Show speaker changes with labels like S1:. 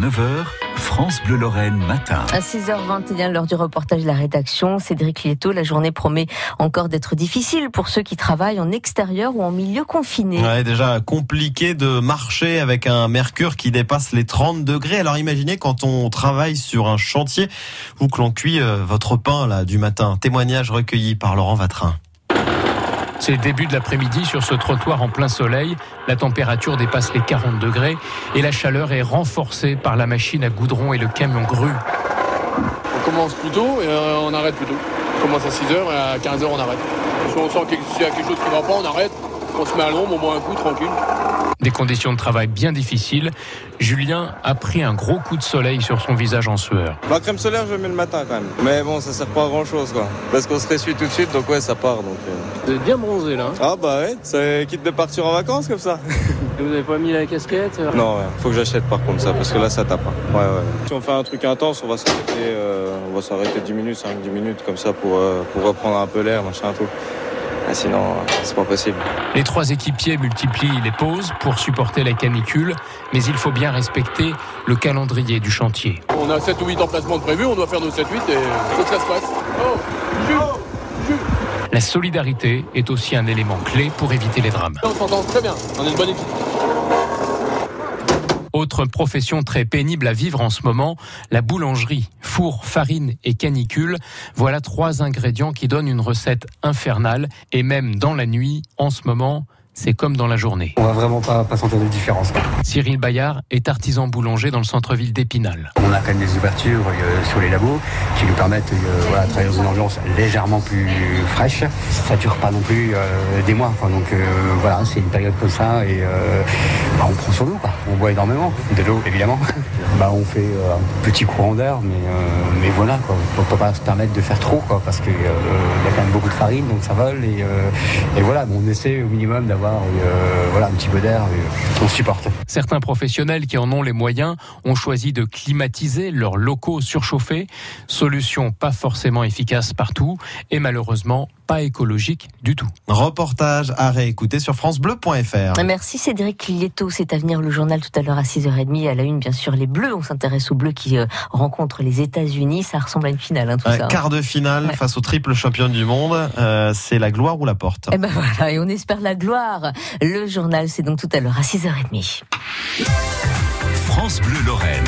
S1: 9h, France Bleu Lorraine matin.
S2: À 6h21, l'heure du reportage de la rédaction, Cédric Lieto, la journée promet encore d'être difficile pour ceux qui travaillent en extérieur ou en milieu confiné.
S3: Ouais, déjà compliqué de marcher avec un mercure qui dépasse les 30 degrés. Alors imaginez quand on travaille sur un chantier ou que l'on cuit euh, votre pain là du matin. Témoignage recueilli par Laurent Vatrin.
S4: C'est le début de l'après-midi sur ce trottoir en plein soleil. La température dépasse les 40 degrés et la chaleur est renforcée par la machine à goudron et le camion grue.
S5: On commence plus tôt et euh, on arrête plus tôt. On commence à 6h et à 15h on arrête. Si on sent qu'il y a quelque chose qui ne va pas, on arrête. On se met à l'ombre, on boit un coup tranquille.
S4: Des conditions de travail bien difficiles. Julien a pris un gros coup de soleil sur son visage en sueur.
S6: Ma crème solaire, je mets le matin quand même. Mais bon, ça sert pas à grand chose quoi. Parce qu'on se ressuie tout de suite, donc ouais, ça part. Donc, euh.
S5: Vous êtes bien bronzé là. hein?
S6: Ah bah ouais, ça quitte de partir en vacances comme ça.
S5: Vous avez pas mis la casquette euh?
S6: Non, ouais, faut que j'achète par contre ça, parce que là ça tape. hein. Ouais, ouais. Si on fait un truc intense, on va s'arrêter, euh, on va s'arrêter 10 minutes, 5-10 minutes comme ça pour, euh, pour reprendre un peu l'air, machin tout. Ah, sinon, c'est pas possible.
S4: Les trois équipiers multiplient les pauses pour supporter la canicule, mais il faut bien respecter le calendrier du chantier.
S5: On a 7 ou 8 emplacements de prévus, on doit faire nos 7-8 et faut que ça se passe. Oh, Jules,
S4: La solidarité est aussi un élément clé pour éviter les drames.
S5: On s'entend très bien, on est une bonne équipe.
S4: Autre profession très pénible à vivre en ce moment, la boulangerie. Four, farine et canicule, voilà trois ingrédients qui donnent une recette infernale. Et même dans la nuit, en ce moment, c'est comme dans la journée.
S7: On va vraiment pas, pas sentir de différence. quoi.
S4: Cyril Bayard est artisan boulanger dans le centre-ville d'Épinal.
S7: On a quand même des ouvertures euh, sur les labos qui nous permettent euh, voilà, de travailler dans une ambiance légèrement plus fraîche. Ça dure pas non plus euh, des mois. Enfin, donc euh, voilà, c'est une période comme ça et euh, bah, on prend sur l'eau. quoi. On boit énormément. De l'eau évidemment. bah, on fait euh, un petit courant d'air, mais, euh, mais voilà. Quoi. On peut pas se permettre de faire trop quoi, parce qu'il y a quand même beaucoup de farine, donc ça vole. Et, euh, et voilà, bon, on essaie au minimum d'avoir euh, voilà, un petit peu d'air. On supporte.
S4: Certains professionnels qui en ont les moyens ont choisi de climatiser leurs locaux surchauffés. Solution pas forcément efficace partout et malheureusement pas écologique du tout.
S3: Reportage à réécouter sur francebleu.fr.
S2: Merci Cédric Lieto, c'est à venir le journal tout à l'heure à 6h30. À la une, bien sûr, les Bleus. On s'intéresse aux Bleus qui euh, rencontrent les États-Unis. Ça ressemble à une finale, hein, tout
S3: Ouais,
S2: ça.
S3: quart de finale
S2: Ouais.
S3: face au triple champion du monde, Euh, c'est la gloire ou la porte?
S2: Et ben voilà, et on espère la gloire. Le journal, c'est donc tout à l'heure à 6h30.
S1: France Bleu Lorraine.